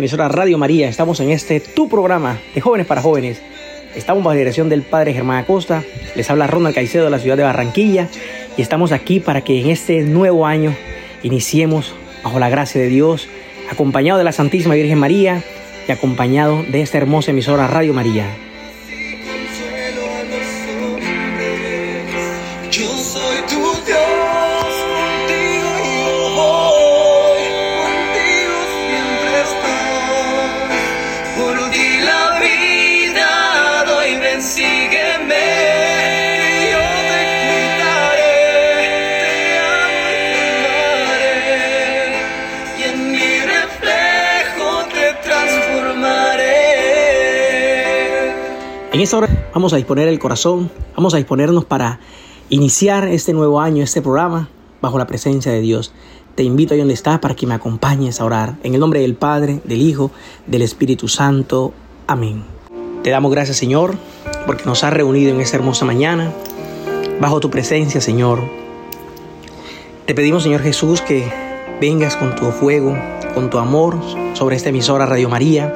emisora Radio María, estamos en este tu programa de jóvenes para jóvenes. Estamos bajo la dirección del padre Germán Acosta. Les habla Ronald Caicedo de la ciudad de Barranquilla y estamos aquí para que en este nuevo año iniciemos bajo la gracia de Dios, acompañado de la Santísima Virgen María y acompañado de esta hermosa emisora Radio María. En esta hora vamos a disponer el corazón, vamos a disponernos para iniciar este nuevo año, este programa, bajo la presencia de Dios. Te invito ahí donde estás para que me acompañes a orar. En el nombre del Padre, del Hijo, del Espíritu Santo. Amén. Te damos gracias, Señor, porque nos has reunido en esta hermosa mañana, bajo tu presencia, Señor. Te pedimos, Señor Jesús, que vengas con tu fuego, con tu amor sobre esta emisora Radio María,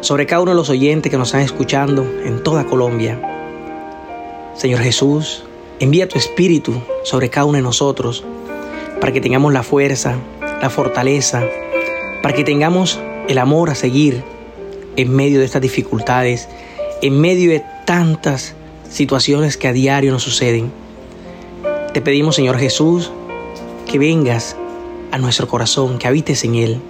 sobre cada uno de los oyentes que nos están escuchando en toda Colombia. Señor Jesús, envía tu espíritu sobre cada uno de nosotros para que tengamos la fuerza, la fortaleza, para que tengamos el amor a seguir en medio de estas dificultades, en medio de tantas situaciones que a diario nos suceden. Te pedimos, Señor Jesús, que vengas a nuestro corazón, que habites en él.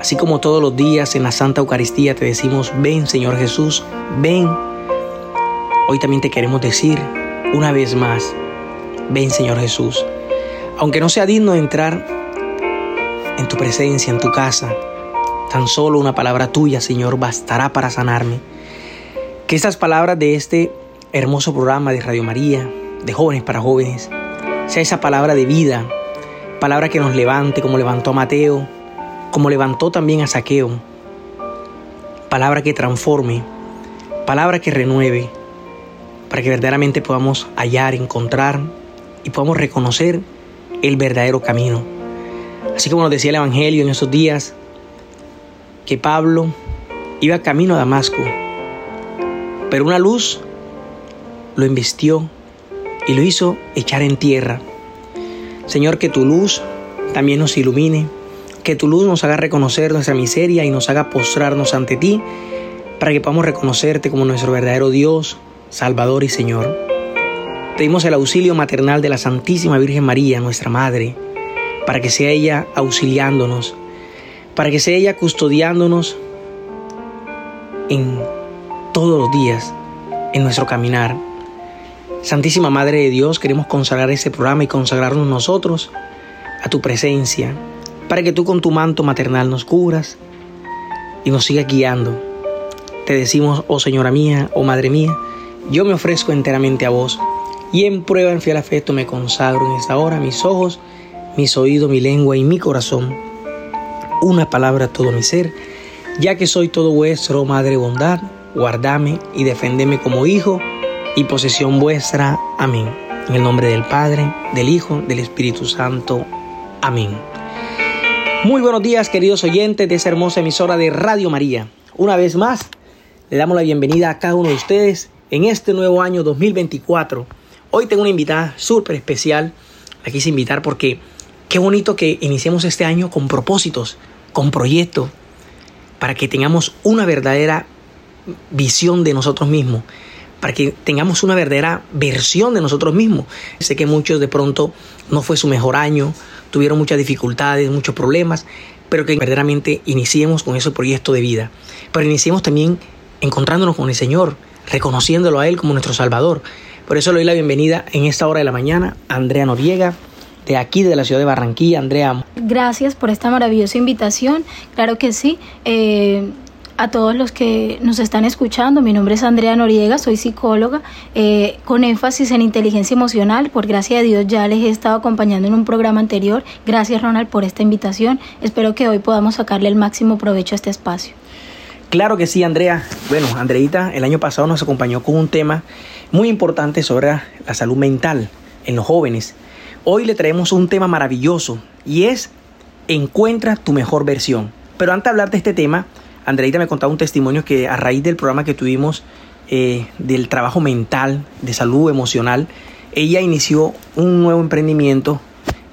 Así como todos los días en la Santa Eucaristía te decimos, ven Señor Jesús, ven. Hoy también te queremos decir una vez más, ven Señor Jesús. Aunque no sea digno de entrar en tu presencia, en tu casa, tan solo una palabra tuya, Señor, bastará para sanarme. Que estas palabras de este hermoso programa de Radio María, de jóvenes para jóvenes, sea esa palabra de vida, palabra que nos levante como levantó a Mateo, como levantó también a Saqueo. Palabra que transforme, palabra que renueve, para que verdaderamente podamos hallar, encontrar y podamos reconocer el verdadero camino. Así como nos decía el Evangelio en esos días, que Pablo iba camino a Damasco, pero una luz lo investió y lo hizo echar en tierra. Señor, que tu luz también nos ilumine, que tu luz nos haga reconocer nuestra miseria y nos haga postrarnos ante ti, para que podamos reconocerte como nuestro verdadero Dios, Salvador y Señor. Pedimos el auxilio maternal de la Santísima Virgen María, nuestra Madre, para que sea ella auxiliándonos, para que sea ella custodiándonos en todos los días, en nuestro caminar. Santísima Madre de Dios, queremos consagrar este programa y consagrarnos nosotros a tu presencia, para que tú con tu manto maternal nos cubras y nos sigas guiando. Te decimos, oh Señora mía, oh Madre mía, yo me ofrezco enteramente a vos y en prueba en fiel afecto me consagro en esta hora mis ojos, mis oídos, mi lengua y mi corazón. Una palabra a todo mi ser, ya que soy todo vuestro, oh Madre bondad, guardame y defendeme como hijo y posesión vuestra. Amén. En el nombre del Padre, del Hijo, del Espíritu Santo. Amén. Muy buenos días, queridos oyentes de esa hermosa emisora de Radio María. Una vez más, le damos la bienvenida a cada uno de ustedes en este nuevo año 2024. Hoy tengo una invitada súper especial. La quise invitar porque qué bonito que iniciemos este año con propósitos, con proyectos, para que tengamos una verdadera visión de nosotros mismos, para que tengamos una verdadera versión de nosotros mismos. Sé que muchos de pronto no fue su mejor año, tuvieron muchas dificultades, muchos problemas, pero que verdaderamente iniciemos con ese proyecto de vida. Pero iniciemos también encontrándonos con el Señor, reconociéndolo a Él como nuestro Salvador. Por eso le doy la bienvenida en esta hora de la mañana a Andrea Noriega, de aquí, de la ciudad de Barranquilla. Andrea. Gracias por esta maravillosa invitación. Claro que sí. Eh, a todos los que nos están escuchando. Mi nombre es Andrea Noriega, soy psicóloga eh, con énfasis en inteligencia emocional. Por gracia de Dios ya les he estado acompañando en un programa anterior. Gracias Ronald por esta invitación. Espero que hoy podamos sacarle el máximo provecho a este espacio. Claro que sí, Andrea. Bueno, Andreita el año pasado nos acompañó con un tema muy importante sobre la salud mental en los jóvenes. Hoy le traemos un tema maravilloso y es encuentra tu mejor versión. Pero antes de hablar de este tema, Andreita me contaba un testimonio que a raíz del programa que tuvimos eh, del trabajo mental, de salud emocional, ella inició un nuevo emprendimiento,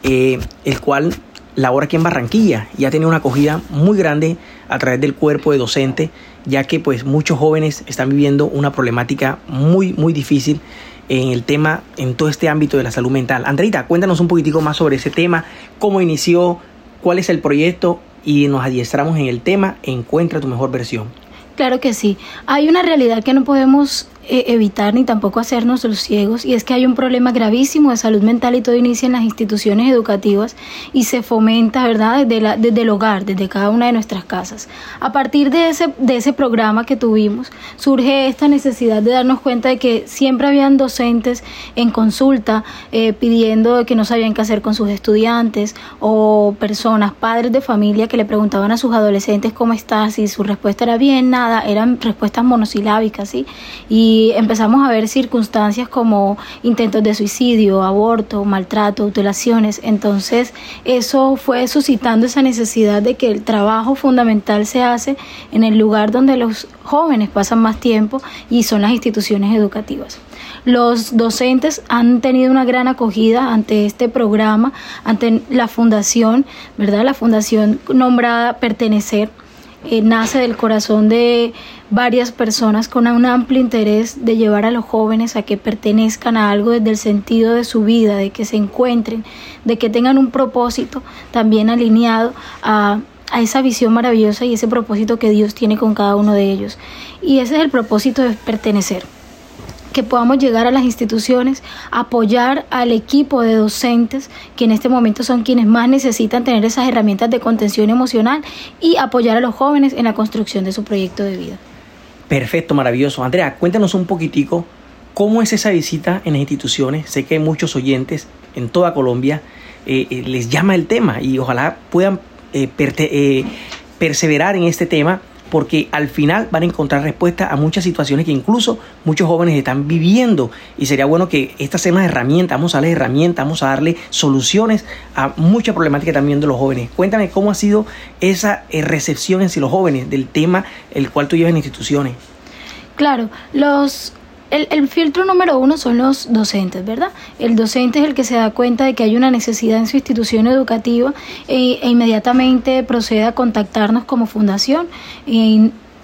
eh, el cual labora aquí en Barranquilla y ha tenido una acogida muy grande a través del cuerpo de docente, ya que pues muchos jóvenes están viviendo una problemática muy muy difícil en el tema, en todo este ámbito de la salud mental. Andreita, cuéntanos un poquitico más sobre ese tema, cómo inició, cuál es el proyecto y nos adiestramos en el tema Encuentra tu mejor versión. Claro que sí. Hay una realidad que no podemos evitar ni tampoco hacernos los ciegos y es que hay un problema gravísimo de salud mental y todo inicia en las instituciones educativas y se fomenta, ¿verdad?, desde, la, desde el hogar, desde cada una de nuestras casas. A partir de ese, de ese programa que tuvimos, surge esta necesidad de darnos cuenta de que siempre habían docentes en consulta eh, pidiendo que no sabían qué hacer con sus estudiantes o personas, padres de familia que le preguntaban a sus adolescentes cómo estás y su respuesta era bien, nada, eran respuestas monosilábicas, ¿sí? Y y empezamos a ver circunstancias como intentos de suicidio, aborto, maltrato, autolaciones. Entonces eso fue suscitando esa necesidad de que el trabajo fundamental se hace en el lugar donde los jóvenes pasan más tiempo y son las instituciones educativas. Los docentes han tenido una gran acogida ante este programa, ante la fundación, ¿verdad? La fundación nombrada Pertenecer eh, nace del corazón de varias personas con un amplio interés de llevar a los jóvenes a que pertenezcan a algo desde el sentido de su vida, de que se encuentren, de que tengan un propósito también alineado a, a esa visión maravillosa y ese propósito que Dios tiene con cada uno de ellos. Y ese es el propósito de pertenecer que podamos llegar a las instituciones, apoyar al equipo de docentes que en este momento son quienes más necesitan tener esas herramientas de contención emocional y apoyar a los jóvenes en la construcción de su proyecto de vida. Perfecto, maravilloso. Andrea, cuéntanos un poquitico cómo es esa visita en las instituciones. Sé que muchos oyentes en toda Colombia eh, eh, les llama el tema y ojalá puedan eh, perseverar en este tema porque al final van a encontrar respuesta a muchas situaciones que incluso muchos jóvenes están viviendo y sería bueno que esta sea una herramienta, vamos a darle herramientas, vamos a darle soluciones a mucha problemática también de los jóvenes. Cuéntame cómo ha sido esa eh, recepción en sí los jóvenes del tema el cual tú llevas en instituciones. Claro, los el, filtro número uno son los docentes, ¿verdad? El docente es el que se da cuenta de que hay una necesidad en su institución educativa e, e inmediatamente procede a contactarnos como fundación.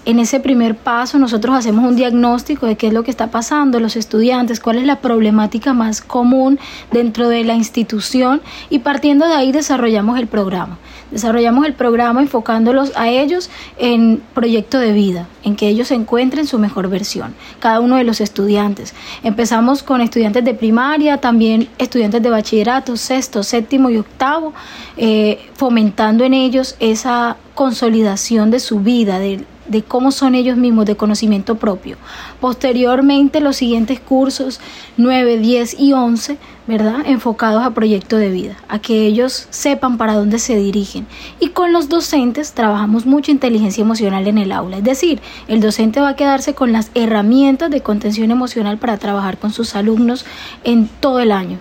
En ese primer paso nosotros hacemos un diagnóstico de qué es lo que está pasando, los estudiantes, cuál es la problemática más común dentro de la institución y partiendo de ahí desarrollamos el programa. Desarrollamos el programa enfocándolos a ellos en proyecto de vida, en que ellos encuentren su mejor versión, cada uno de los estudiantes. Empezamos con estudiantes de primaria, también estudiantes de bachillerato, sexto, séptimo y octavo, eh, fomentando en ellos esa consolidación de su vida, de de cómo son ellos mismos, de conocimiento propio. Posteriormente, los siguientes cursos 9, 10 y 11, ¿verdad? Enfocados a proyecto de vida, a que ellos sepan para dónde se dirigen. Y con los docentes trabajamos mucha inteligencia emocional en el aula, es decir, el docente va a quedarse con las herramientas de contención emocional para trabajar con sus alumnos en todo el año.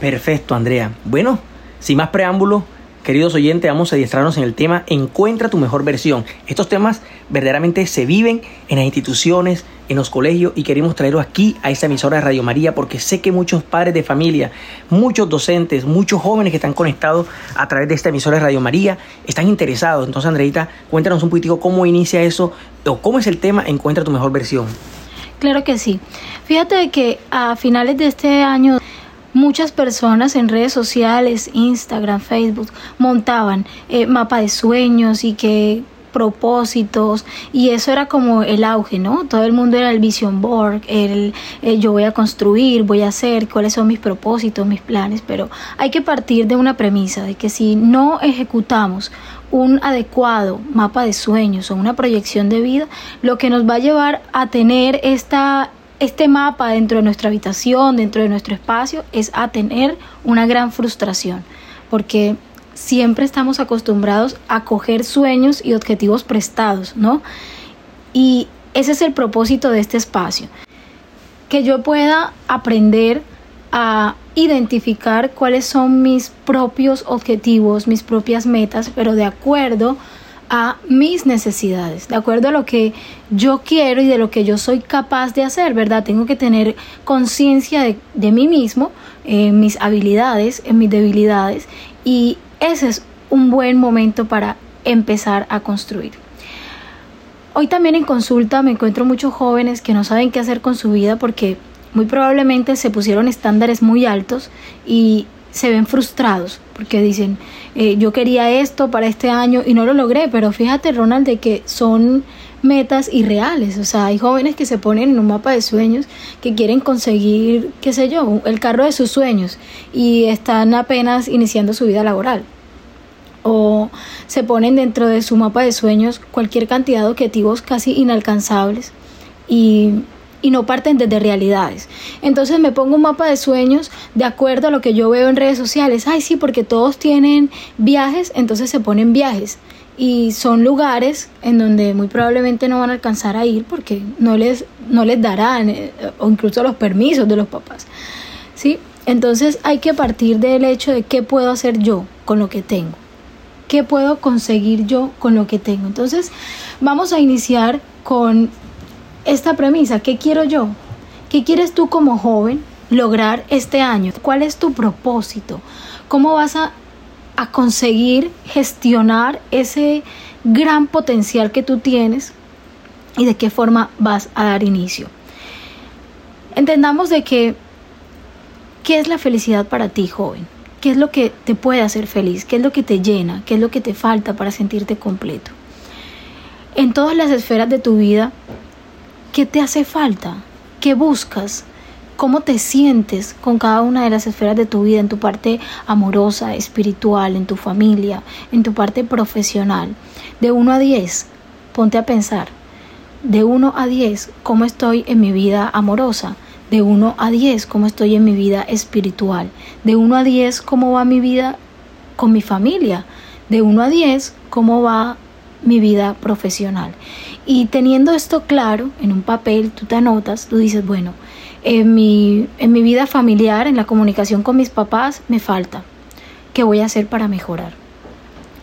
Perfecto, Andrea. Bueno, sin más preámbulos, Queridos oyentes, vamos a adiestrarnos en el tema Encuentra tu mejor versión. Estos temas verdaderamente se viven en las instituciones, en los colegios y queremos traerlo aquí a esta emisora de Radio María porque sé que muchos padres de familia, muchos docentes, muchos jóvenes que están conectados a través de esta emisora de Radio María están interesados. Entonces, Andreita, cuéntanos un poquitico cómo inicia eso o cómo es el tema Encuentra tu mejor versión. Claro que sí. Fíjate que a finales de este año Muchas personas en redes sociales, Instagram, Facebook, montaban eh, mapa de sueños y que propósitos y eso era como el auge, ¿no? Todo el mundo era el vision board, el, yo voy a construir, voy a hacer, cuáles son mis propósitos, mis planes, pero hay que partir de una premisa de que si no ejecutamos un adecuado mapa de sueños o una proyección de vida, lo que nos va a llevar a tener esta este mapa dentro de nuestra habitación, dentro de nuestro espacio, es a tener una gran frustración, porque siempre estamos acostumbrados a coger sueños y objetivos prestados, ¿no? Y ese es el propósito de este espacio, que yo pueda aprender a identificar cuáles son mis propios objetivos, mis propias metas, pero de acuerdo a mis necesidades, de acuerdo a lo que yo quiero y de lo que yo soy capaz de hacer, ¿verdad? Tengo que tener conciencia de, mí mismo, en mis habilidades, en mis debilidades y ese es un buen momento para empezar a construir. Hoy también en consulta me encuentro muchos jóvenes que no saben qué hacer con su vida porque muy probablemente se pusieron estándares muy altos y se ven frustrados porque dicen, eh, yo quería esto para este año y no lo logré, pero fíjate Ronald de que son metas irreales, o sea, hay jóvenes que se ponen en un mapa de sueños que quieren conseguir, qué sé yo, el carro de sus sueños y están apenas iniciando su vida laboral. O se ponen dentro de su mapa de sueños cualquier cantidad de objetivos casi inalcanzables y y no parten desde realidades. Entonces me pongo un mapa de sueños de acuerdo a lo que yo veo en redes sociales. Ay, sí, porque todos tienen viajes, entonces se ponen viajes. Y son lugares en donde muy probablemente no van a alcanzar a ir porque no les, no les darán, eh, o incluso los permisos de los papás. ¿Sí? Entonces hay que partir del hecho de qué puedo hacer yo con lo que tengo. ¿Qué puedo conseguir yo con lo que tengo? Entonces vamos a iniciar con esta premisa, ¿qué quiero yo? ¿Qué quieres tú como joven lograr este año? ¿Cuál es tu propósito? ¿Cómo vas a, a conseguir gestionar ese gran potencial que tú tienes y de qué forma vas a dar inicio? Entendamos de que, ¿qué es la felicidad para ti, joven? ¿Qué es lo que te puede hacer feliz? ¿Qué es lo que te llena? ¿Qué es lo que te falta para sentirte completo? En todas las esferas de tu vida ¿Qué te hace falta? ¿Qué buscas? ¿Cómo te sientes con cada una de las esferas de tu vida, en tu parte amorosa, espiritual, en tu familia, en tu parte profesional? De 1 a 10, ponte a pensar. De 1 a 10, ¿cómo estoy en mi vida amorosa? De 1 a 10, ¿cómo estoy en mi vida espiritual? De 1 a 10, ¿cómo va mi vida con mi familia? De 1 a 10, ¿cómo va mi vida profesional? Y teniendo esto claro en un papel, tú te anotas, tú dices, bueno, en mi, en mi vida familiar, en la comunicación con mis papás, me falta. ¿Qué voy a hacer para mejorar?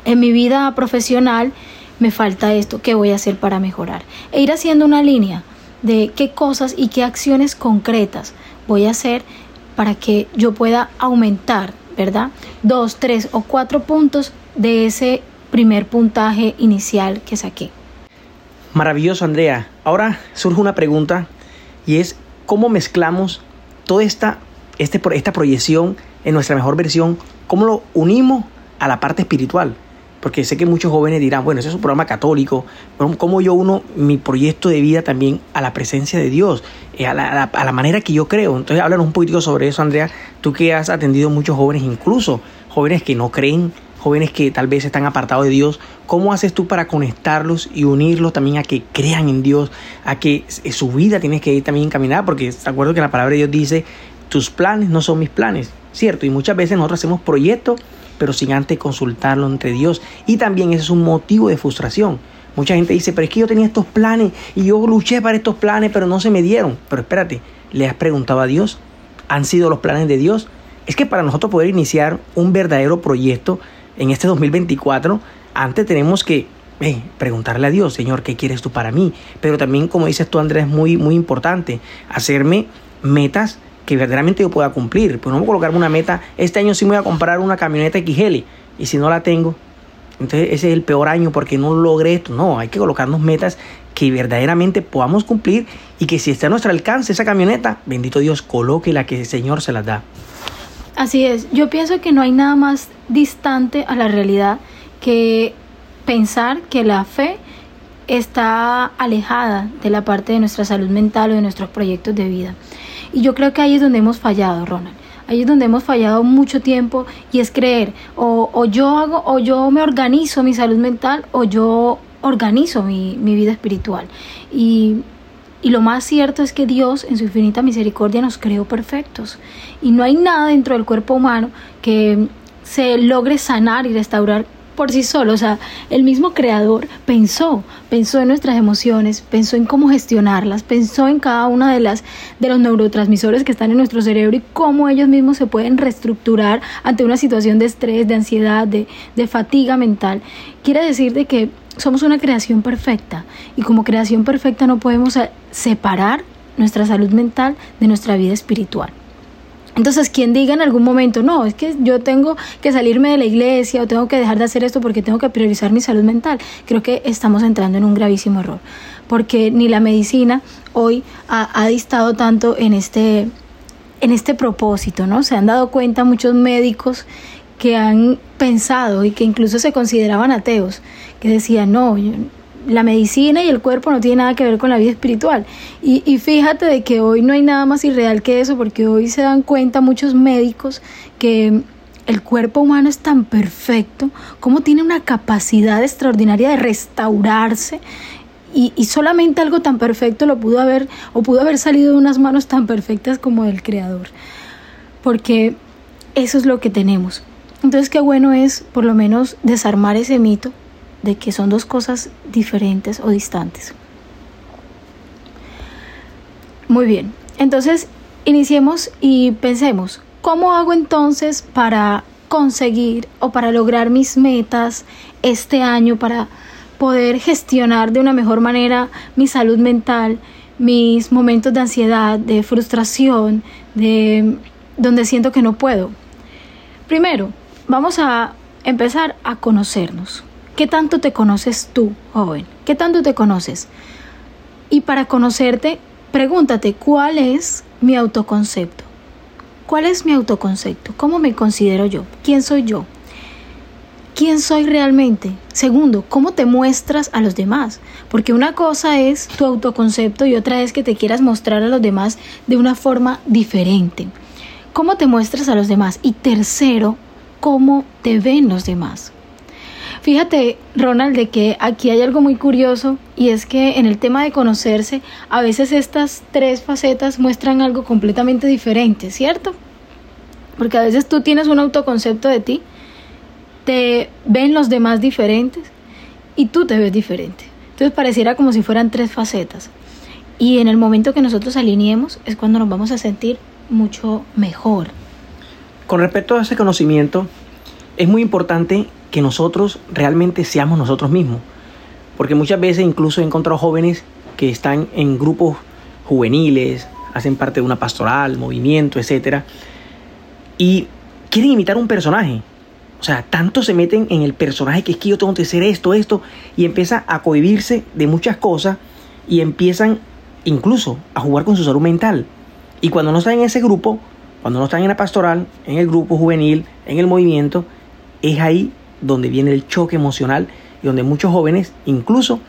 En mi vida profesional, me falta esto. ¿Qué voy a hacer para mejorar? E ir haciendo una línea de qué cosas y qué acciones concretas voy a hacer para que yo pueda aumentar, ¿verdad? Dos, tres o cuatro puntos de ese primer puntaje inicial que saqué. Maravilloso, Andrea. Ahora surge una pregunta y es cómo mezclamos toda esta, este, esta proyección en nuestra mejor versión, cómo lo unimos a la parte espiritual. Porque sé que muchos jóvenes dirán, bueno, ese es un programa católico, ¿cómo yo uno mi proyecto de vida también a la presencia de Dios, eh, a la, a la manera que yo creo? Entonces, háblanos un poquito sobre eso, Andrea. Tú que has atendido muchos jóvenes, incluso jóvenes que no creen jóvenes que tal vez están apartados de Dios, ¿cómo haces tú para conectarlos y unirlos también a que crean en Dios, a que su vida tiene que ir también encaminada? Porque te acuerdo que la palabra de Dios dice, tus planes no son mis planes, ¿cierto? Y muchas veces nosotros hacemos proyectos, pero sin antes consultarlo entre Dios. Y también ese es un motivo de frustración. Mucha gente dice, pero es que yo tenía estos planes y yo luché para estos planes, pero no se me dieron. Pero espérate, ¿le has preguntado a Dios? ¿Han sido los planes de Dios? Es que para nosotros poder iniciar un verdadero proyecto en este 2024, antes tenemos que preguntarle a Dios, Señor, ¿qué quieres tú para mí? Pero también, como dices tú, Andrés, es muy, muy importante hacerme metas que verdaderamente yo pueda cumplir. Pues no voy a colocarme una meta, este año sí me voy a comprar una camioneta XL y si no la tengo, entonces ese es el peor año porque no logré esto. No, hay que colocarnos metas que verdaderamente podamos cumplir y que si está a nuestro alcance esa camioneta, bendito Dios, coloque la que el Señor se las da. Así es, yo pienso que no hay nada más distante a la realidad que pensar que la fe está alejada de la parte de nuestra salud mental o de nuestros proyectos de vida. Y yo creo que ahí es donde hemos fallado, Ronald. Ahí es donde hemos fallado mucho tiempo y es creer o, o yo hago o yo me organizo mi salud mental o yo organizo mi, mi vida espiritual. Y, y lo más cierto es que Dios en su infinita misericordia nos creó perfectos. Y no hay nada dentro del cuerpo humano que se logre sanar y restaurar por sí solo. O sea, el mismo creador pensó, pensó en nuestras emociones, pensó en cómo gestionarlas, pensó en cada una de las de los neurotransmisores que están en nuestro cerebro y cómo ellos mismos se pueden reestructurar ante una situación de estrés, de ansiedad, de, de fatiga mental. Quiere decir de que somos una creación perfecta y como creación perfecta no podemos separar nuestra salud mental de nuestra vida espiritual. Entonces, quien diga en algún momento, no, es que yo tengo que salirme de la iglesia o tengo que dejar de hacer esto porque tengo que priorizar mi salud mental, creo que estamos entrando en un gravísimo error, porque ni la medicina hoy ha, distado tanto en este, en este propósito, ¿no? Se han dado cuenta muchos médicos que han pensado y que incluso se consideraban ateos, que decían, no, la medicina y el cuerpo no tiene nada que ver con la vida espiritual. Y, y, fíjate de que hoy no hay nada más irreal que eso, porque hoy se dan cuenta muchos médicos que el cuerpo humano es tan perfecto, como tiene una capacidad extraordinaria de restaurarse. Y, y solamente algo tan perfecto lo pudo haber, o pudo haber salido de unas manos tan perfectas como del Creador. Porque eso es lo que tenemos. Entonces qué bueno es por lo menos desarmar ese mito de que son dos cosas diferentes o distantes. Muy bien, entonces iniciemos y pensemos, ¿cómo hago entonces para conseguir o para lograr mis metas este año, para poder gestionar de una mejor manera mi salud mental, mis momentos de ansiedad, de frustración, de donde siento que no puedo? Primero, vamos a empezar a conocernos. ¿Qué tanto te conoces tú, joven? ¿Qué tanto te conoces? Y para conocerte, pregúntate, ¿cuál es mi autoconcepto? ¿Cuál es mi autoconcepto? ¿Cómo me considero yo? ¿Quién soy yo? ¿Quién soy realmente? Segundo, ¿cómo te muestras a los demás? Porque una cosa es tu autoconcepto y otra es que te quieras mostrar a los demás de una forma diferente. ¿Cómo te muestras a los demás? Y tercero, ¿cómo te ven los demás? Fíjate, Ronald, de que aquí hay algo muy curioso y es que en el tema de conocerse, a veces estas tres facetas muestran algo completamente diferente, ¿cierto? Porque a veces tú tienes un autoconcepto de ti, te ven los demás diferentes y tú te ves diferente. Entonces pareciera como si fueran tres facetas. Y en el momento que nosotros alineemos es cuando nos vamos a sentir mucho mejor. Con respecto a ese conocimiento, es muy importante que nosotros realmente seamos nosotros mismos. Porque muchas veces incluso he encontrado jóvenes que están en grupos juveniles, hacen parte de una pastoral, movimiento, etc. Y quieren imitar un personaje. O sea, tanto se meten en el personaje que es que yo tengo que ser esto, esto, y empieza a cohibirse de muchas cosas y empiezan incluso a jugar con su salud mental. Y cuando no están en ese grupo, cuando no están en la pastoral, en el grupo juvenil, en el movimiento, es ahí donde viene el choque emocional y donde muchos jóvenes incluso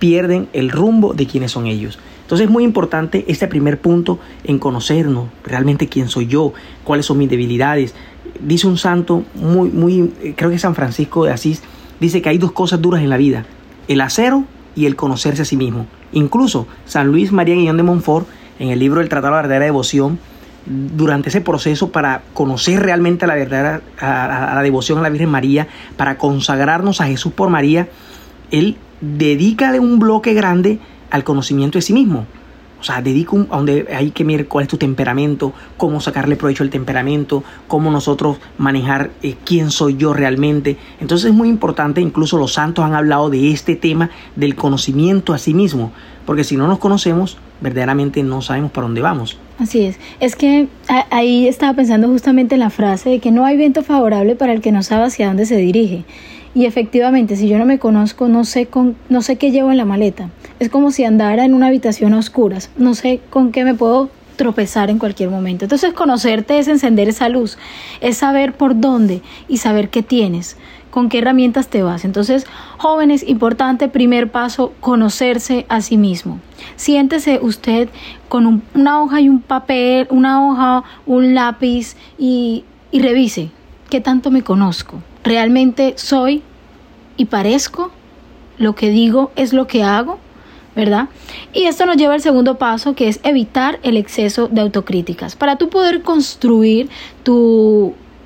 pierden el rumbo de quiénes son ellos. Entonces es muy importante este primer punto en conocernos, realmente quién soy yo, cuáles son mis debilidades. Dice un santo muy, muy, creo que San Francisco de Asís, dice que hay dos cosas duras en la vida, el acero y el conocerse a sí mismo. Incluso San Luis María Guillón de Montfort, en el libro del Tratado de la Verdadera Devoción, durante ese proceso para conocer realmente la verdad, a, la devoción a la Virgen María, para consagrarnos a Jesús por María, él dedica un bloque grande al conocimiento de sí mismo. O sea, dedica a donde hay que mirar cuál es tu temperamento, cómo sacarle provecho al temperamento, cómo nosotros manejar eh, quién soy yo realmente. Entonces es muy importante, incluso los santos han hablado de este tema del conocimiento a sí mismo, porque si no nos conocemos, verdaderamente no sabemos para dónde vamos. Así es. Es que ahí estaba pensando justamente en la frase de que no hay viento favorable para el que no sabe hacia dónde se dirige. Y efectivamente, si yo no me conozco, no sé, con, no sé qué llevo en la maleta. Es como si andara en una habitación a oscuras. No sé con qué me puedo tropezar en cualquier momento. Entonces conocerte es encender esa luz, es saber por dónde y saber qué tienes, con qué herramientas te vas. Entonces, jóvenes, importante, primer paso, conocerse a sí mismo. Siéntese usted con una hoja y un papel, una hoja, un lápiz y, y revise qué tanto me conozco. ¿Realmente soy y parezco? ¿Lo que digo es lo que hago? ¿verdad? Y esto nos lleva al segundo paso, que es evitar el exceso de autocríticas. Para tú poder construir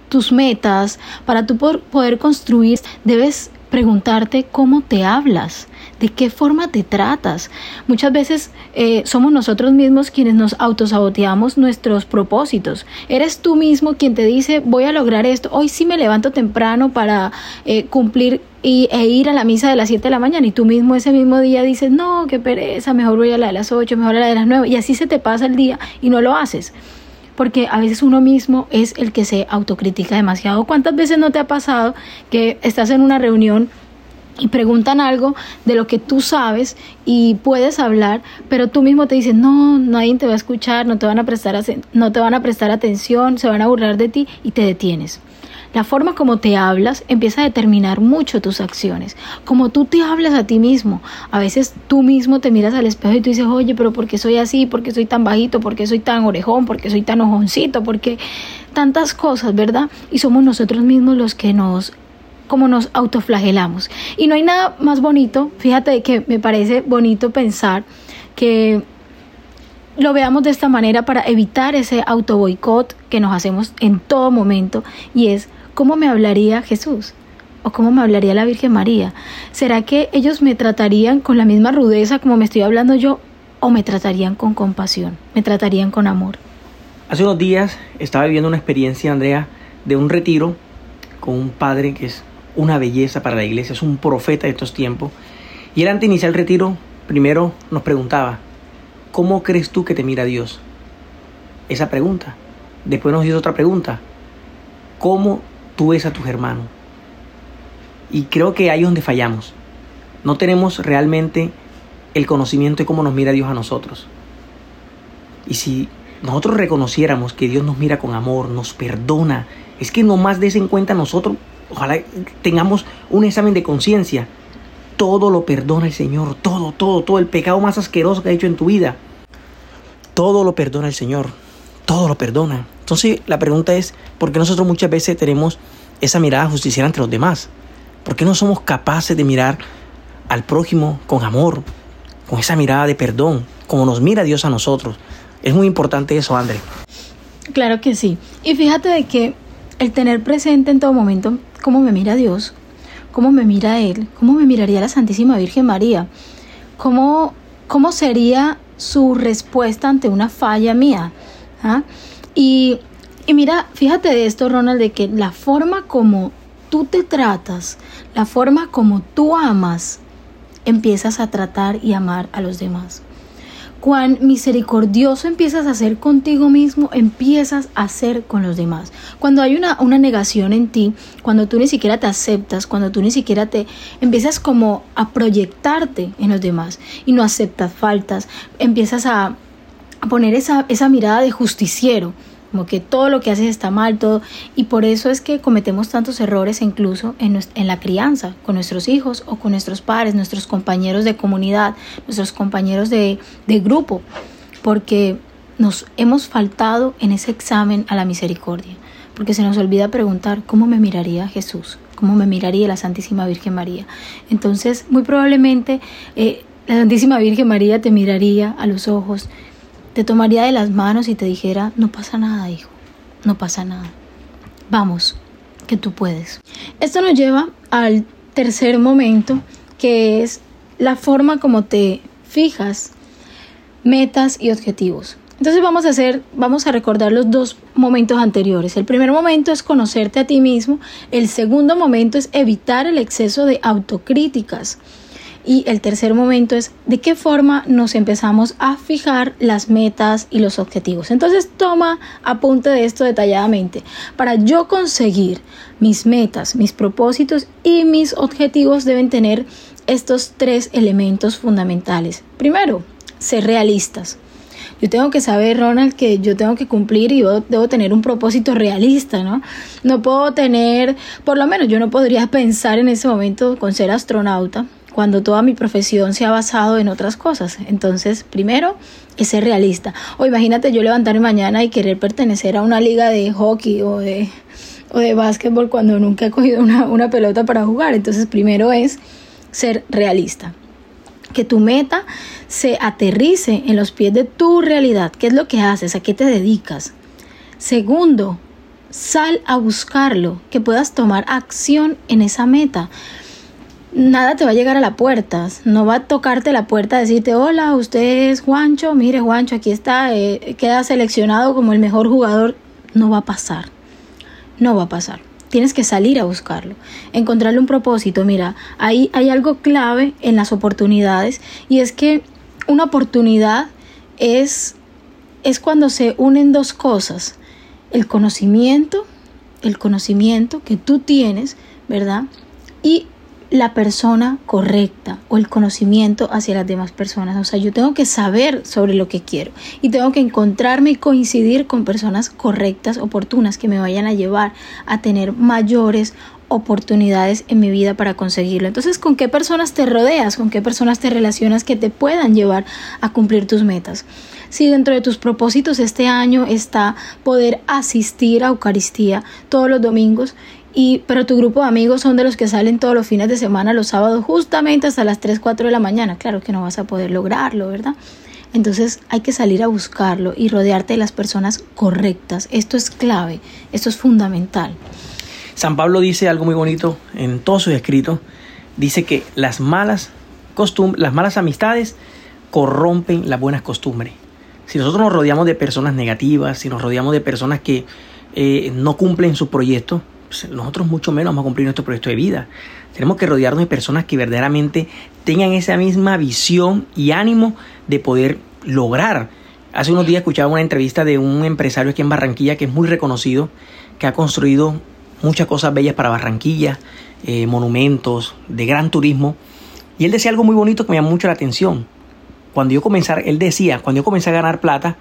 tus metas, para tú poder construir, debes preguntarte cómo te hablas, de qué forma te tratas. Muchas veces eh, somos nosotros mismos quienes nos autosaboteamos nuestros propósitos. Eres tú mismo quien te dice voy a lograr esto, hoy sí me levanto temprano para eh, cumplir y, e ir a la misa de las 7 de la mañana y tú mismo ese mismo día dices no, qué pereza, mejor voy a la de las 8, mejor a la de las 9 y así se te pasa el día y no lo haces porque a veces uno mismo es el que se autocritica demasiado. ¿Cuántas veces no te ha pasado que estás en una reunión y preguntan algo de lo que tú sabes y puedes hablar, pero tú mismo te dices, no, nadie te va a escuchar, no te van a prestar, no te van a prestar atención, se van a burlar de ti y te detienes. La forma como te hablas empieza a determinar mucho tus acciones. Como tú te hablas a ti mismo. A veces tú mismo te miras al espejo y tú dices, oye, pero ¿por qué soy así? ¿Por qué soy tan bajito? ¿Por qué soy tan orejón? ¿Por qué soy tan ojoncito? ¿Por qué tantas cosas, verdad? Y somos nosotros mismos los que nos como nos autoflagelamos. Y no hay nada más bonito, fíjate que me parece bonito pensar que lo veamos de esta manera para evitar ese auto boicot que nos hacemos en todo momento y es ¿cómo me hablaría Jesús? ¿O cómo me hablaría la Virgen María? ¿Será que ellos me tratarían con la misma rudeza como me estoy hablando yo? ¿O me tratarían con compasión? ¿Me tratarían con amor? Hace unos días estaba viviendo una experiencia, Andrea, de un retiro con un padre que es una belleza para la iglesia, es un profeta de estos tiempos. Y él antes de iniciar el retiro, primero nos preguntaba, ¿cómo crees tú que te mira Dios? Esa pregunta. Después nos hizo otra pregunta, ¿cómo tú ves a tus hermanos. Y creo que ahí es donde fallamos. No tenemos realmente el conocimiento de cómo nos mira Dios a nosotros. Y si nosotros reconociéramos que Dios nos mira con amor, nos perdona, es que nomás des en cuenta nosotros, ojalá tengamos un examen de conciencia. Todo lo perdona el Señor, todo, todo, todo, el pecado más asqueroso que ha hecho en tu vida. Todo lo perdona el Señor, todo lo perdona. Entonces la pregunta es, ¿por qué nosotros muchas veces tenemos esa mirada justiciera entre los demás? ¿Por qué no somos capaces de mirar al prójimo con amor, con esa mirada de perdón, como nos mira Dios a nosotros? Es muy importante eso, André. Claro que sí. Y fíjate de que el tener presente en todo momento cómo me mira Dios, cómo me mira Él, cómo me miraría la Santísima Virgen María, cómo, cómo sería su respuesta ante una falla mía. ¿Ah? Y, mira, fíjate de esto, Ronald, de que la forma como tú te tratas, la forma como tú amas, empiezas a tratar y amar a los demás. Cuán misericordioso empiezas a ser contigo mismo, empiezas a ser con los demás. Cuando hay una, una, negación en ti, cuando tú ni siquiera te aceptas, cuando tú ni siquiera te empiezas como a proyectarte en los demás y no aceptas faltas, empiezas a, a poner esa, esa mirada de justiciero como que todo lo que haces está mal, todo, y por eso es que cometemos tantos errores incluso en, en, la crianza, con nuestros hijos o con nuestros padres, nuestros compañeros de comunidad, nuestros compañeros de, de grupo, porque nos hemos faltado en ese examen a la misericordia, porque se nos olvida preguntar cómo me miraría Jesús, cómo me miraría la Santísima Virgen María. Entonces, muy probablemente eh, la Santísima Virgen María te miraría a los ojos te tomaría de las manos y te dijera, no pasa nada, hijo, no pasa nada. Vamos, que tú puedes. Esto nos lleva al tercer momento, que es la forma como te fijas metas y objetivos. Entonces vamos a hacer, vamos a recordar los dos momentos anteriores. El primer momento es conocerte a ti mismo. El segundo momento es evitar el exceso de autocríticas. Y el tercer momento es de qué forma nos empezamos a fijar las metas y los objetivos. Entonces toma apunte de esto detalladamente. Para yo conseguir mis metas, mis propósitos y mis objetivos deben tener estos tres elementos fundamentales. Primero, ser realistas. Yo tengo que saber, Ronald, que yo tengo que cumplir y yo debo tener un propósito realista, ¿no? No puedo tener, por lo menos yo no podría pensar en ese momento con ser astronauta cuando toda mi profesión se ha basado en otras cosas. Entonces, primero, es ser realista. O imagínate yo levantarme mañana y querer pertenecer a una liga de hockey o de, o de básquetbol cuando nunca he cogido una, una pelota para jugar. Entonces, primero es ser realista que tu meta se aterrice en los pies de tu realidad. ¿Qué es lo que haces? ¿A qué te dedicas? Segundo, sal a buscarlo, que puedas tomar acción en esa meta. Nada te va a llegar a la puerta, no va a tocarte la puerta a decirte, hola, usted es Juancho, mire Juancho, aquí está, eh, queda seleccionado como el mejor jugador. No va a pasar, no va a pasar. Tienes que salir a buscarlo, encontrarle un propósito. Mira, ahí hay algo clave en las oportunidades y es que una oportunidad es, es cuando se unen dos cosas. El conocimiento, el conocimiento que tú tienes, ¿verdad? Y la persona correcta o el conocimiento hacia las demás personas. O sea, yo tengo que saber sobre lo que quiero y tengo que encontrarme y coincidir con personas correctas, oportunas, que me vayan a llevar a tener mayores oportunidades en mi vida para conseguirlo. Entonces, ¿con qué personas te rodeas? ¿Con qué personas te relacionas que te puedan llevar a cumplir tus metas? Si dentro de tus propósitos este año está poder asistir a Eucaristía todos los domingos, y, pero tu grupo de amigos son de los que salen todos los fines de semana, los sábados, justamente hasta las 3, 4 de la mañana. Claro que no vas a poder lograrlo, ¿verdad? Entonces hay que salir a buscarlo y rodearte de las personas correctas. Esto es clave, esto es fundamental. San Pablo dice algo muy bonito en todos sus escritos. Dice que las malas costumbres, las malas amistades corrompen las buenas costumbres. Si nosotros nos rodeamos de personas negativas, si nos rodeamos de personas que eh, no cumplen su proyecto, pues, nosotros mucho menos vamos a cumplir nuestro proyecto de vida. Tenemos que rodearnos de personas que verdaderamente tengan esa misma visión y ánimo de poder lograr. Hace unos días escuchaba una entrevista de un empresario aquí en Barranquilla que es muy reconocido, que ha construido muchas cosas bellas para Barranquilla, eh, monumentos, de gran turismo. Y él decía algo muy bonito que me llamó mucho la atención. Cuando yo comencé, él decía, cuando yo comencé a ganar plata,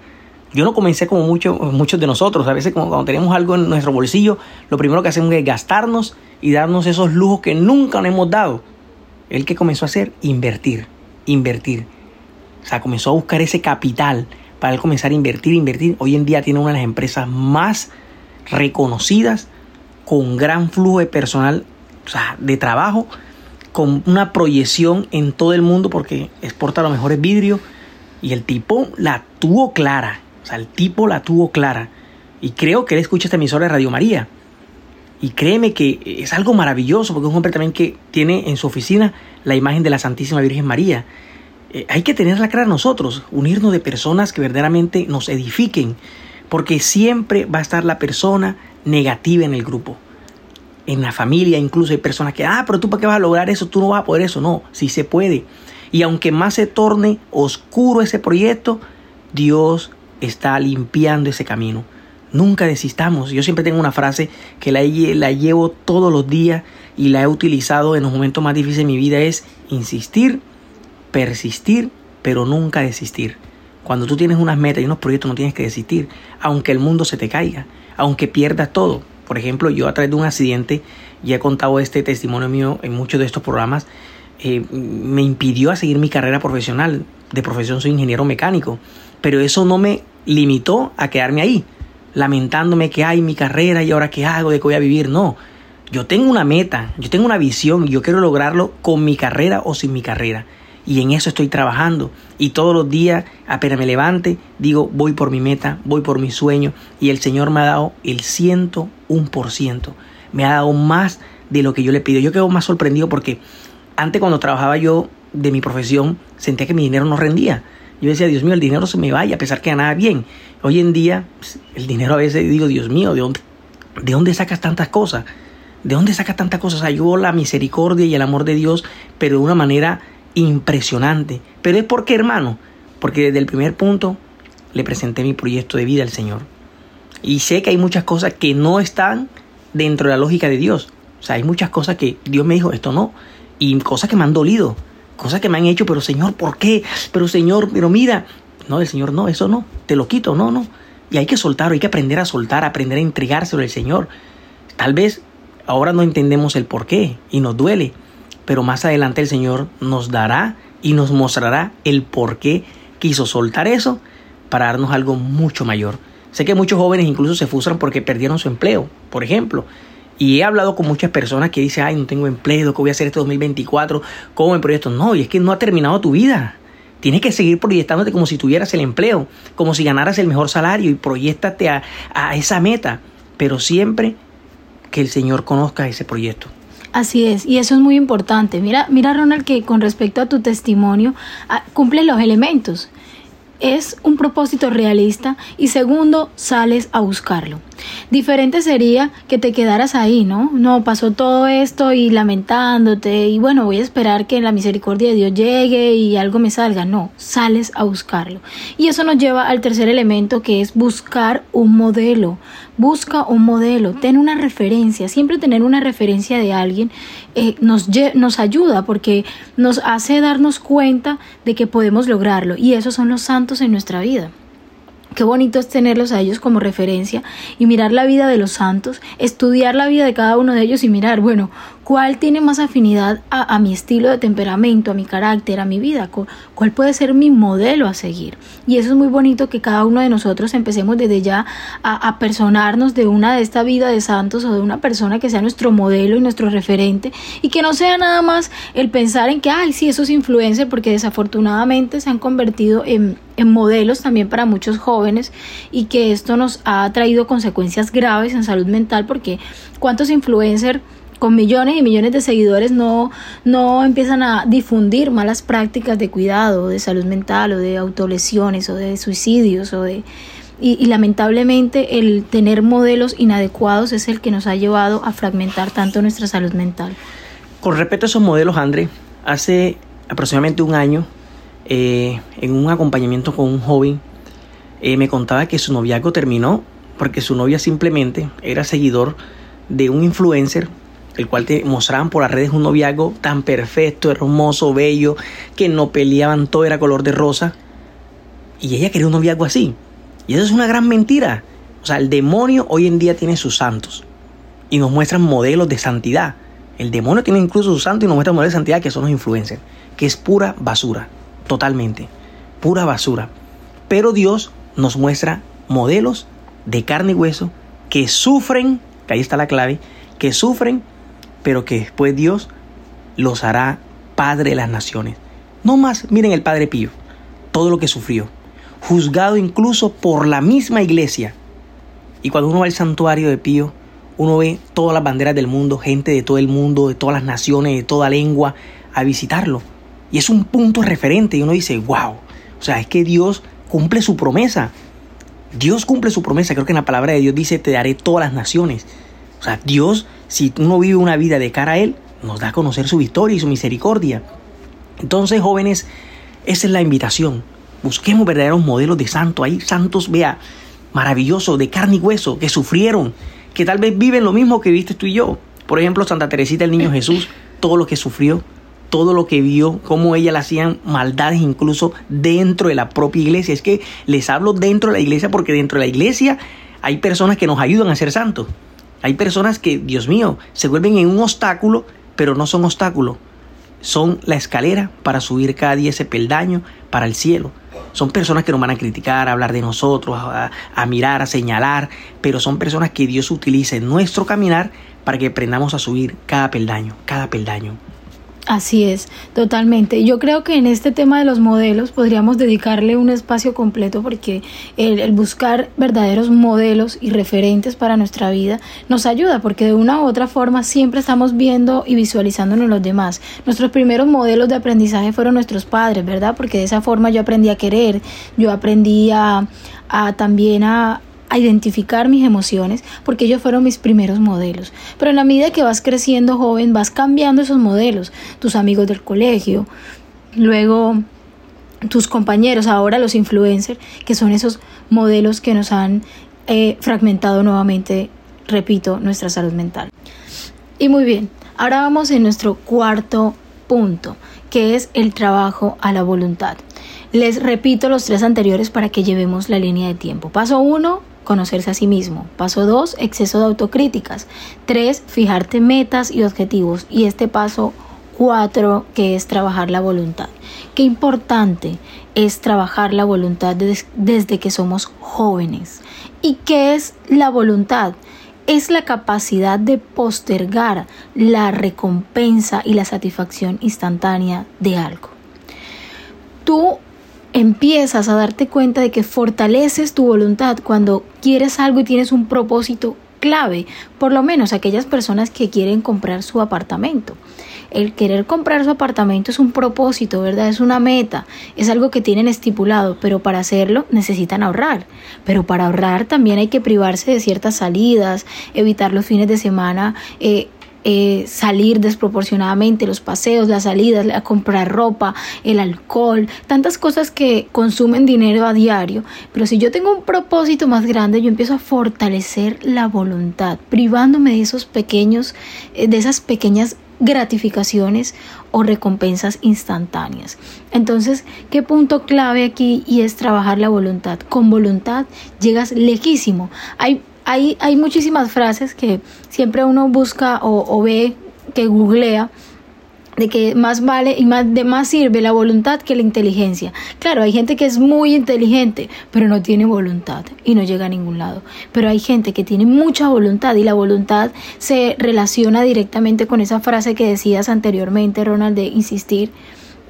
yo no comencé como muchos muchos de nosotros. A veces cuando tenemos algo en nuestro bolsillo, lo primero que hacemos es gastarnos y darnos esos lujos que nunca nos hemos dado. Él que comenzó a hacer, invertir, invertir. O sea, comenzó a buscar ese capital para él comenzar a invertir, invertir. Hoy en día tiene una de las empresas más reconocidas, con gran flujo de personal, o sea, de trabajo, con una proyección en todo el mundo porque exporta los mejores vidrios. Y el tipo la tuvo clara sea, el tipo la tuvo clara. Y creo que él escucha esta emisora de Radio María. Y créeme que es algo maravilloso, porque es un hombre también que tiene en su oficina la imagen de la Santísima Virgen María. Eh, hay que tenerla clara nosotros, unirnos de personas que verdaderamente nos edifiquen, porque siempre va a estar la persona negativa en el grupo. En la familia incluso hay personas que, ah, pero tú para qué vas a lograr eso, tú no vas a poder eso. No, sí se puede. Y aunque más se torne oscuro ese proyecto, Dios está limpiando ese camino. Nunca desistamos. Yo siempre tengo una frase que la, la llevo todos los días y la he utilizado en los momentos más difíciles de mi vida. Es insistir, persistir, pero nunca desistir. Cuando tú tienes unas metas y unos proyectos no tienes que desistir, aunque el mundo se te caiga, aunque pierdas todo. Por ejemplo, yo a través de un accidente, ya he contado este testimonio mío en muchos de estos programas, eh, me impidió a seguir mi carrera profesional. De profesión soy ingeniero mecánico pero eso no me limitó a quedarme ahí, lamentándome que hay mi carrera y ahora qué hago, de qué voy a vivir. No, yo tengo una meta, yo tengo una visión y yo quiero lograrlo con mi carrera o sin mi carrera. Y en eso estoy trabajando. Y todos los días, apenas me levante, digo, voy por mi meta, voy por mi sueño. Y el Señor me ha dado el ciento un por ciento. Me ha dado más de lo que yo le pido. Yo quedo más sorprendido porque antes cuando trabajaba yo de mi profesión, sentía que mi dinero no rendía. Yo decía, Dios mío, el dinero se me vaya a pesar que ganaba bien. Hoy en día, pues, el dinero a veces digo, Dios mío, ¿de dónde, ¿de dónde sacas tantas cosas? ¿De dónde sacas tantas cosas? O sea, yo la misericordia y el amor de Dios, pero de una manera impresionante. Pero es porque, hermano, porque desde el primer punto le presenté mi proyecto de vida al Señor. Y sé que hay muchas cosas que no están dentro de la lógica de Dios. O sea, hay muchas cosas que Dios me dijo, esto no. Y cosas que me han dolido cosas que me han hecho, pero Señor, ¿por qué? Pero Señor, pero mira, no, el Señor no, eso no, te lo quito, no, no. Y hay que soltar, hay que aprender a soltar, aprender a entregárselo al Señor. Tal vez ahora no entendemos el por qué y nos duele, pero más adelante el Señor nos dará y nos mostrará el por qué quiso soltar eso para darnos algo mucho mayor. Sé que muchos jóvenes incluso se frustran porque perdieron su empleo, por ejemplo. Y he hablado con muchas personas que dicen, ay, no tengo empleo, ¿qué voy a hacer este 2024? ¿Cómo me proyecto? No, y es que no ha terminado tu vida. Tienes que seguir proyectándote como si tuvieras el empleo, como si ganaras el mejor salario y proyectate a, a esa meta, pero siempre que el Señor conozca ese proyecto. Así es, y eso es muy importante. Mira, mira Ronald, que con respecto a tu testimonio, ah, cumple los elementos. Es un propósito realista y segundo, sales a buscarlo. Diferente sería que te quedaras ahí, ¿no? No, pasó todo esto y lamentándote y bueno, voy a esperar que la misericordia de Dios llegue y algo me salga. No, sales a buscarlo. Y eso nos lleva al tercer elemento que es buscar un modelo. Busca un modelo, ten una referencia. Siempre tener una referencia de alguien eh, nos, nos ayuda porque nos hace darnos cuenta de que podemos lograrlo. Y esos son los santos en nuestra vida. Qué bonito es tenerlos a ellos como referencia y mirar la vida de los santos, estudiar la vida de cada uno de ellos y mirar, bueno, cuál tiene más afinidad a, mi estilo de temperamento, a mi carácter, a mi vida, cuál puede ser mi modelo a seguir. Y eso es muy bonito que cada uno de nosotros empecemos desde ya a, a personarnos de una de esta vida de santos o de una persona que sea nuestro modelo y nuestro referente y que no sea nada más el pensar en que, ay, sí, eso es influencer, porque desafortunadamente se han convertido en, en modelos también para muchos jóvenes y que esto nos ha traído consecuencias graves en salud mental porque cuántos influencers con millones y millones de seguidores no, no empiezan a difundir malas prácticas de cuidado, de salud mental o de autolesiones o de suicidios o de... Y, lamentablemente el tener modelos inadecuados es el que nos ha llevado a fragmentar tanto nuestra salud mental. Con respecto a esos modelos, André, hace aproximadamente un año, eh, en un acompañamiento con un joven, eh, me contaba que su noviazgo terminó porque su novia simplemente era seguidor de un influencer el cual te mostraban por las redes un noviazgo tan perfecto, hermoso, bello, que no peleaban, todo era color de rosa. Y ella quería un noviazgo así. Y eso es una gran mentira. O sea, el demonio hoy en día tiene sus santos y nos muestran modelos de santidad. El demonio tiene incluso sus santos y nos muestra modelos de santidad que son los influencers, que es pura basura, totalmente, pura basura. Pero Dios nos muestra modelos de carne y hueso que sufren, que ahí está la clave, que sufren pero que después Dios los hará Padre de las naciones. No más, miren el Padre Pío, todo lo que sufrió, juzgado incluso por la misma iglesia. Y cuando uno va al santuario de Pío, uno ve todas las banderas del mundo, gente de todo el mundo, de todas las naciones, de toda lengua, a visitarlo. Y es un punto referente y uno dice, wow, o sea, es que Dios cumple su promesa. Dios cumple su promesa, creo que en la palabra de Dios dice, te daré todas las naciones. O sea, Dios si uno vive una vida de cara a Él, nos da a conocer su victoria y su misericordia. Entonces, jóvenes, esa es la invitación. Busquemos verdaderos modelos de santos. Hay santos, vea, maravillosos, de carne y hueso, que sufrieron, que tal vez viven lo mismo que viste tú y yo. Por ejemplo, Santa Teresita, el niño Jesús, todo lo que sufrió, todo lo que vio, cómo ella le hacían maldades incluso dentro de la propia iglesia. Es que les hablo dentro de la iglesia porque dentro de la iglesia hay personas que nos ayudan a ser santos. Hay personas que, Dios mío, se vuelven en un obstáculo, pero no son obstáculos. Son la escalera para subir cada día ese peldaño para el cielo. Son personas que nos van a criticar, a hablar de nosotros, a, a mirar, a señalar, pero son personas que Dios utiliza en nuestro caminar para que aprendamos a subir cada peldaño, cada peldaño. Así es, totalmente. Yo creo que en este tema de los modelos podríamos dedicarle un espacio completo porque el, buscar verdaderos modelos y referentes para nuestra vida nos ayuda porque de una u otra forma siempre estamos viendo y visualizándonos los demás. Nuestros primeros modelos de aprendizaje fueron nuestros padres, ¿verdad? Porque de esa forma yo aprendí a querer, yo aprendí a, a también a, a identificar mis emociones porque ellos fueron mis primeros modelos. Pero en la medida que vas creciendo joven, vas cambiando esos modelos, tus amigos del colegio, luego tus compañeros, ahora los influencers, que son esos modelos que nos han eh, fragmentado nuevamente, repito, nuestra salud mental. Y muy bien, ahora vamos en nuestro cuarto punto, que es el trabajo a la voluntad. Les repito los tres anteriores para que llevemos la línea de tiempo. Paso uno, conocerse a sí mismo. Paso 2, exceso de autocríticas. 3, fijarte metas y objetivos. Y este paso 4, que es trabajar la voluntad. Qué importante es trabajar la voluntad desde que somos jóvenes. ¿Y qué es la voluntad? Es la capacidad de postergar la recompensa y la satisfacción instantánea de algo. Tú empiezas a darte cuenta de que fortaleces tu voluntad cuando quieres algo y tienes un propósito clave, por lo menos aquellas personas que quieren comprar su apartamento. El querer comprar su apartamento es un propósito, ¿verdad? Es una meta, es algo que tienen estipulado, pero para hacerlo necesitan ahorrar. Pero para ahorrar también hay que privarse de ciertas salidas, evitar los fines de semana eh, eh, salir desproporcionadamente, los paseos, las salidas, a comprar ropa, el alcohol, tantas cosas que consumen dinero a diario. Pero si yo tengo un propósito más grande, yo empiezo a fortalecer la voluntad, privándome de esos pequeños, eh, de esas pequeñas gratificaciones o recompensas instantáneas. Entonces, ¿qué punto clave aquí? Y es trabajar la voluntad. Con voluntad llegas lejísimo. Hay hay, muchísimas frases que siempre uno busca o, ve, que googlea, de que más vale y más de más sirve la voluntad que la inteligencia. Claro, hay gente que es muy inteligente, pero no tiene voluntad y no llega a ningún lado. Pero hay gente que tiene mucha voluntad y la voluntad se relaciona directamente con esa frase que decías anteriormente, Ronald, de insistir.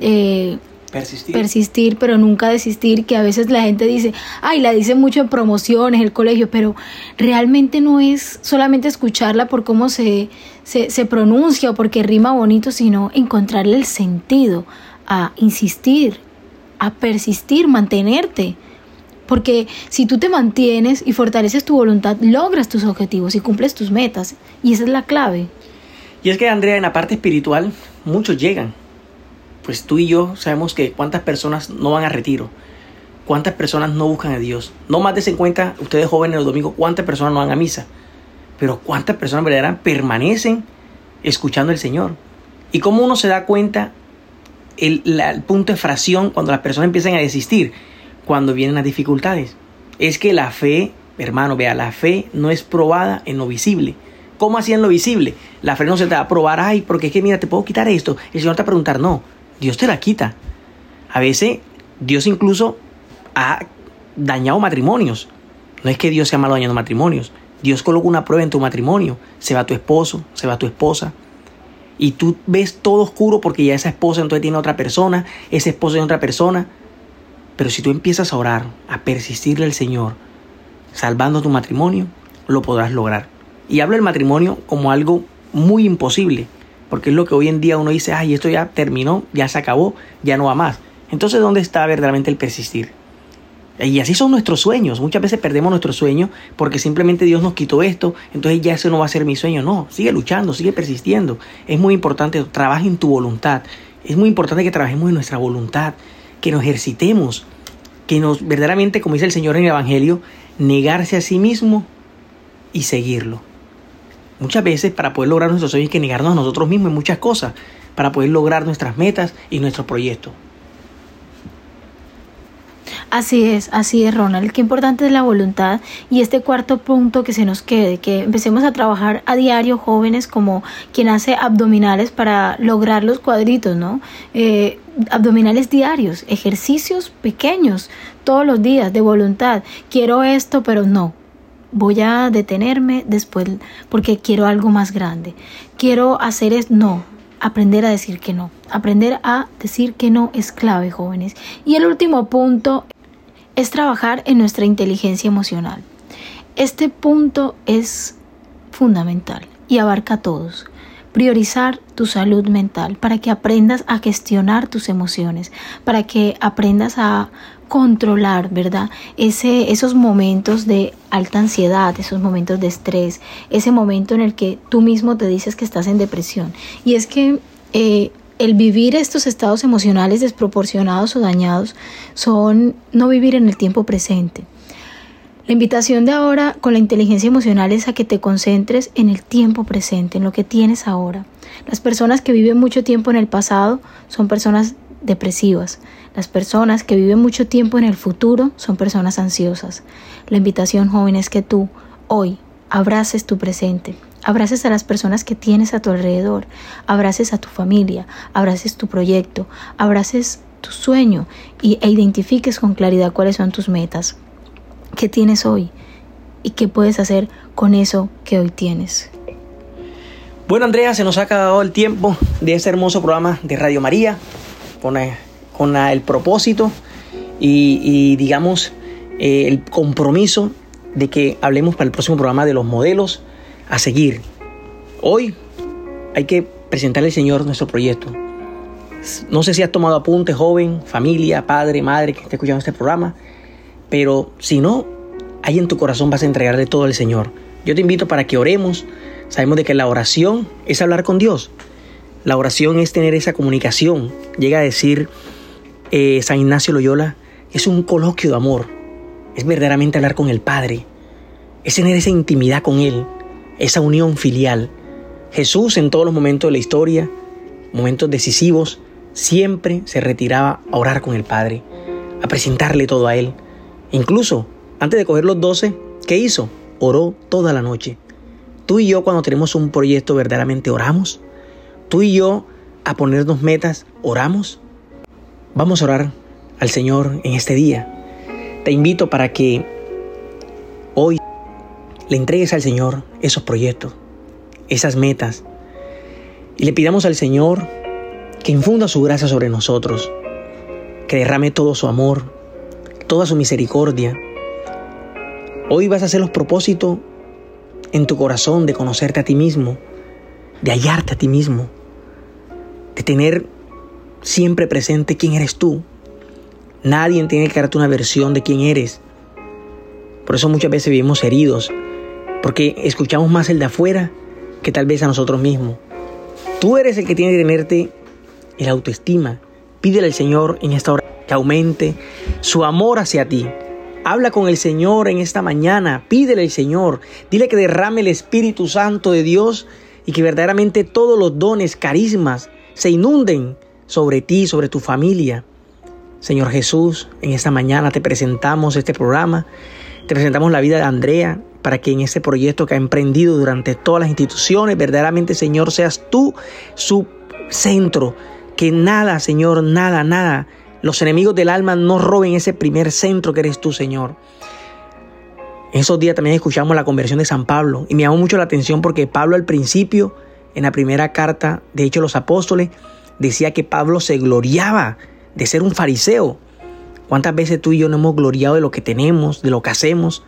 Eh, Persistir. Persistir, pero nunca desistir, que a veces la gente dice, ay, la dice mucho en promociones, el colegio, pero realmente no es solamente escucharla por cómo se, se, se pronuncia o porque rima bonito, sino encontrarle el sentido a insistir, a persistir, mantenerte. Porque si tú te mantienes y fortaleces tu voluntad, logras tus objetivos y cumples tus metas. Y esa es la clave. Y es que, Andrea, en la parte espiritual, muchos llegan pues tú y yo sabemos que cuántas personas no van a retiro, cuántas personas no buscan a Dios. No más en cuenta, ustedes jóvenes los domingos, cuántas personas no van a misa, pero cuántas personas verdaderamente permanecen escuchando al Señor. Y cómo uno se da cuenta el, el punto de fracción cuando las personas empiezan a desistir, cuando vienen las dificultades. Es que la fe, hermano, vea, la fe no es probada en lo visible. ¿Cómo así en lo visible? La fe no se te va a probar, ay, porque es que mira, te puedo quitar esto. El Señor te va a preguntar, no, Dios te la quita. A veces Dios incluso ha dañado matrimonios. No es que Dios sea malo dañando matrimonios. Dios coloca una prueba en tu matrimonio. Se va tu esposo, se va tu esposa. Y tú ves todo oscuro porque ya esa esposa entonces tiene otra persona, ese esposo tiene otra persona. Pero si tú empiezas a orar, a persistirle al Señor, salvando tu matrimonio, lo podrás lograr. Y hablo del matrimonio como algo muy imposible porque es lo que hoy en día uno dice, ay, esto ya terminó, ya se acabó, ya no va más. Entonces, ¿dónde está verdaderamente el persistir? Y así son nuestros sueños. Muchas veces perdemos nuestro sueño porque simplemente Dios nos quitó esto, entonces ya eso no va a ser mi sueño. No, sigue luchando, sigue persistiendo. Es muy importante, trabaja en tu voluntad. Es muy importante que trabajemos en nuestra voluntad, que nos ejercitemos, que nos verdaderamente, como dice el Señor en el Evangelio, negarse a sí mismo y seguirlo. Muchas veces para poder lograr nuestros sueños hay que negarnos a nosotros mismos en muchas cosas para poder lograr nuestras metas y nuestros proyectos. Así es, así es, Ronald. Qué importante es la voluntad y este cuarto punto que se nos quede, que empecemos a trabajar a diario jóvenes como quien hace abdominales para lograr los cuadritos, ¿no? Eh, abdominales diarios, ejercicios pequeños todos los días de voluntad. Quiero esto, pero no voy a detenerme después porque quiero algo más grande. Quiero hacer es no, aprender a decir que no. Aprender a decir que no es clave, jóvenes. Y el último punto es trabajar en nuestra inteligencia emocional. Este punto es fundamental y abarca a todos. Priorizar tu salud mental para que aprendas a gestionar tus emociones, para que aprendas a controlar, ¿verdad? Ese, esos momentos de alta ansiedad, esos momentos de estrés, ese momento en el que tú mismo te dices que estás en depresión. Y es que eh, el vivir estos estados emocionales desproporcionados o dañados son no vivir en el tiempo presente. La invitación de ahora con la inteligencia emocional es a que te concentres en el tiempo presente, en lo que tienes ahora. Las personas que viven mucho tiempo en el pasado son personas depresivas. Las personas que viven mucho tiempo en el futuro son personas ansiosas. La invitación, joven, es que tú, hoy, abraces tu presente. Abraces a las personas que tienes a tu alrededor, abraces a tu familia, abraces tu proyecto, abraces tu sueño y, e identifiques con claridad cuáles son tus metas, qué tienes hoy y qué puedes hacer con eso que hoy tienes. Bueno, Andrea, se nos ha acabado el tiempo de este hermoso programa de Radio María con, el propósito y, digamos, eh, el compromiso de que hablemos para el próximo programa de los modelos a seguir. Hoy hay que presentarle al Señor nuestro proyecto. No sé si has tomado apunte, joven, familia, padre, madre que esté escuchando este programa, pero si no, ahí en tu corazón vas a entregarle todo al Señor. Yo te invito para que oremos Sabemos de que la oración es hablar con Dios. La oración es tener esa comunicación. Llega a decir eh, San Ignacio Loyola, es un coloquio de amor. Es verdaderamente hablar con el Padre. Es tener esa intimidad con Él, esa unión filial. Jesús en todos los momentos de la historia, momentos decisivos, siempre se retiraba a orar con el Padre, a presentarle todo a Él. Incluso, antes de coger los doce, ¿qué hizo? Oró toda la noche. Tú y yo cuando tenemos un proyecto verdaderamente oramos. Tú y yo a ponernos metas oramos. Vamos a orar al Señor en este día. Te invito para que hoy le entregues al Señor esos proyectos, esas metas. Y le pidamos al Señor que infunda su gracia sobre nosotros, que derrame todo su amor, toda su misericordia. Hoy vas a hacer los propósitos en tu corazón de conocerte a ti mismo, de hallarte a ti mismo, de tener siempre presente quién eres tú. Nadie tiene que darte una versión de quién eres. Por eso muchas veces vivimos heridos, porque escuchamos más el de afuera que tal vez a nosotros mismos. Tú eres el que tiene que tenerte el autoestima. Pídele al Señor en esta hora que aumente su amor hacia ti, Habla con el Señor en esta mañana, pídele al Señor, dile que derrame el Espíritu Santo de Dios y que verdaderamente todos los dones, carismas se inunden sobre ti, sobre tu familia. Señor Jesús, en esta mañana te presentamos este programa, te presentamos la vida de Andrea para que en este proyecto que ha emprendido durante todas las instituciones, verdaderamente Señor, seas tú su centro, que nada, Señor, nada, nada los enemigos del alma no roben ese primer centro que eres tú, Señor. En esos días también escuchamos la conversión de San Pablo y me llamó mucho la atención porque Pablo al principio, en la primera carta de Hechos los Apóstoles, decía que Pablo se gloriaba de ser un fariseo. ¿Cuántas veces tú y yo no hemos gloriado de lo que tenemos, de lo que hacemos?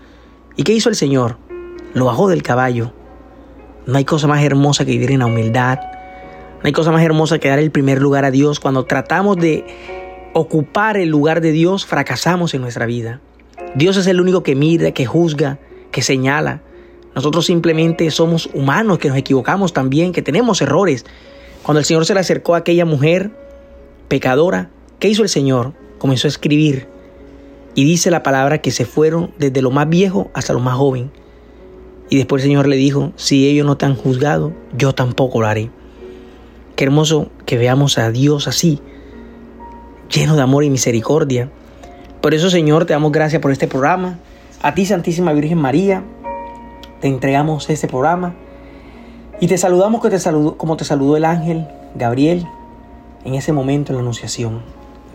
¿Y qué hizo el Señor? Lo bajó del caballo. No hay cosa más hermosa que vivir en la humildad. No hay cosa más hermosa que dar el primer lugar a Dios cuando tratamos de ocupar el lugar de Dios, fracasamos en nuestra vida. Dios es el único que mira, que juzga, que señala. Nosotros simplemente somos humanos, que nos equivocamos también, que tenemos errores. Cuando el Señor se le acercó a aquella mujer pecadora, ¿qué hizo el Señor? Comenzó a escribir. Y dice la palabra que se fueron desde lo más viejo hasta lo más joven. Y después el Señor le dijo, si ellos no te han juzgado, yo tampoco lo haré. Qué hermoso que veamos a Dios así, lleno de amor y misericordia. Por eso, Señor, te damos gracias por este programa. A ti, Santísima Virgen María, te entregamos este programa. Y te saludamos que te como te saludó el ángel Gabriel en ese momento en la Anunciación.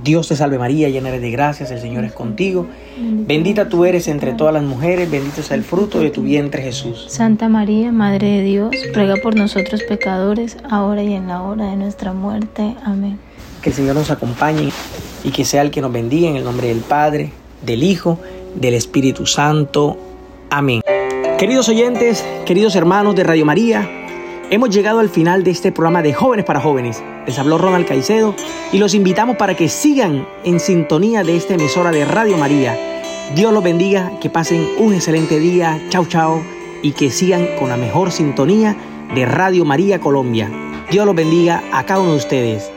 Dios te salve María, llena eres de gracias, el Señor es contigo. Bendita tú eres entre todas las mujeres, bendito es el fruto de tu vientre Jesús. Santa María, Madre de Dios, ruega por nosotros pecadores, ahora y en la hora de nuestra muerte. Amén que el Señor nos acompañe y que sea el que nos bendiga en el nombre del Padre, del Hijo, del Espíritu Santo. Amén. Queridos oyentes, queridos hermanos de Radio María, Hemos llegado al final de este programa de Jóvenes para Jóvenes. Les habló Ronald Caicedo y los invitamos para que sigan en sintonía de esta emisora de Radio María. Dios los bendiga, que pasen un excelente día, chao chao, y que sigan con la mejor sintonía de Radio María Colombia. Dios los bendiga a cada uno de ustedes.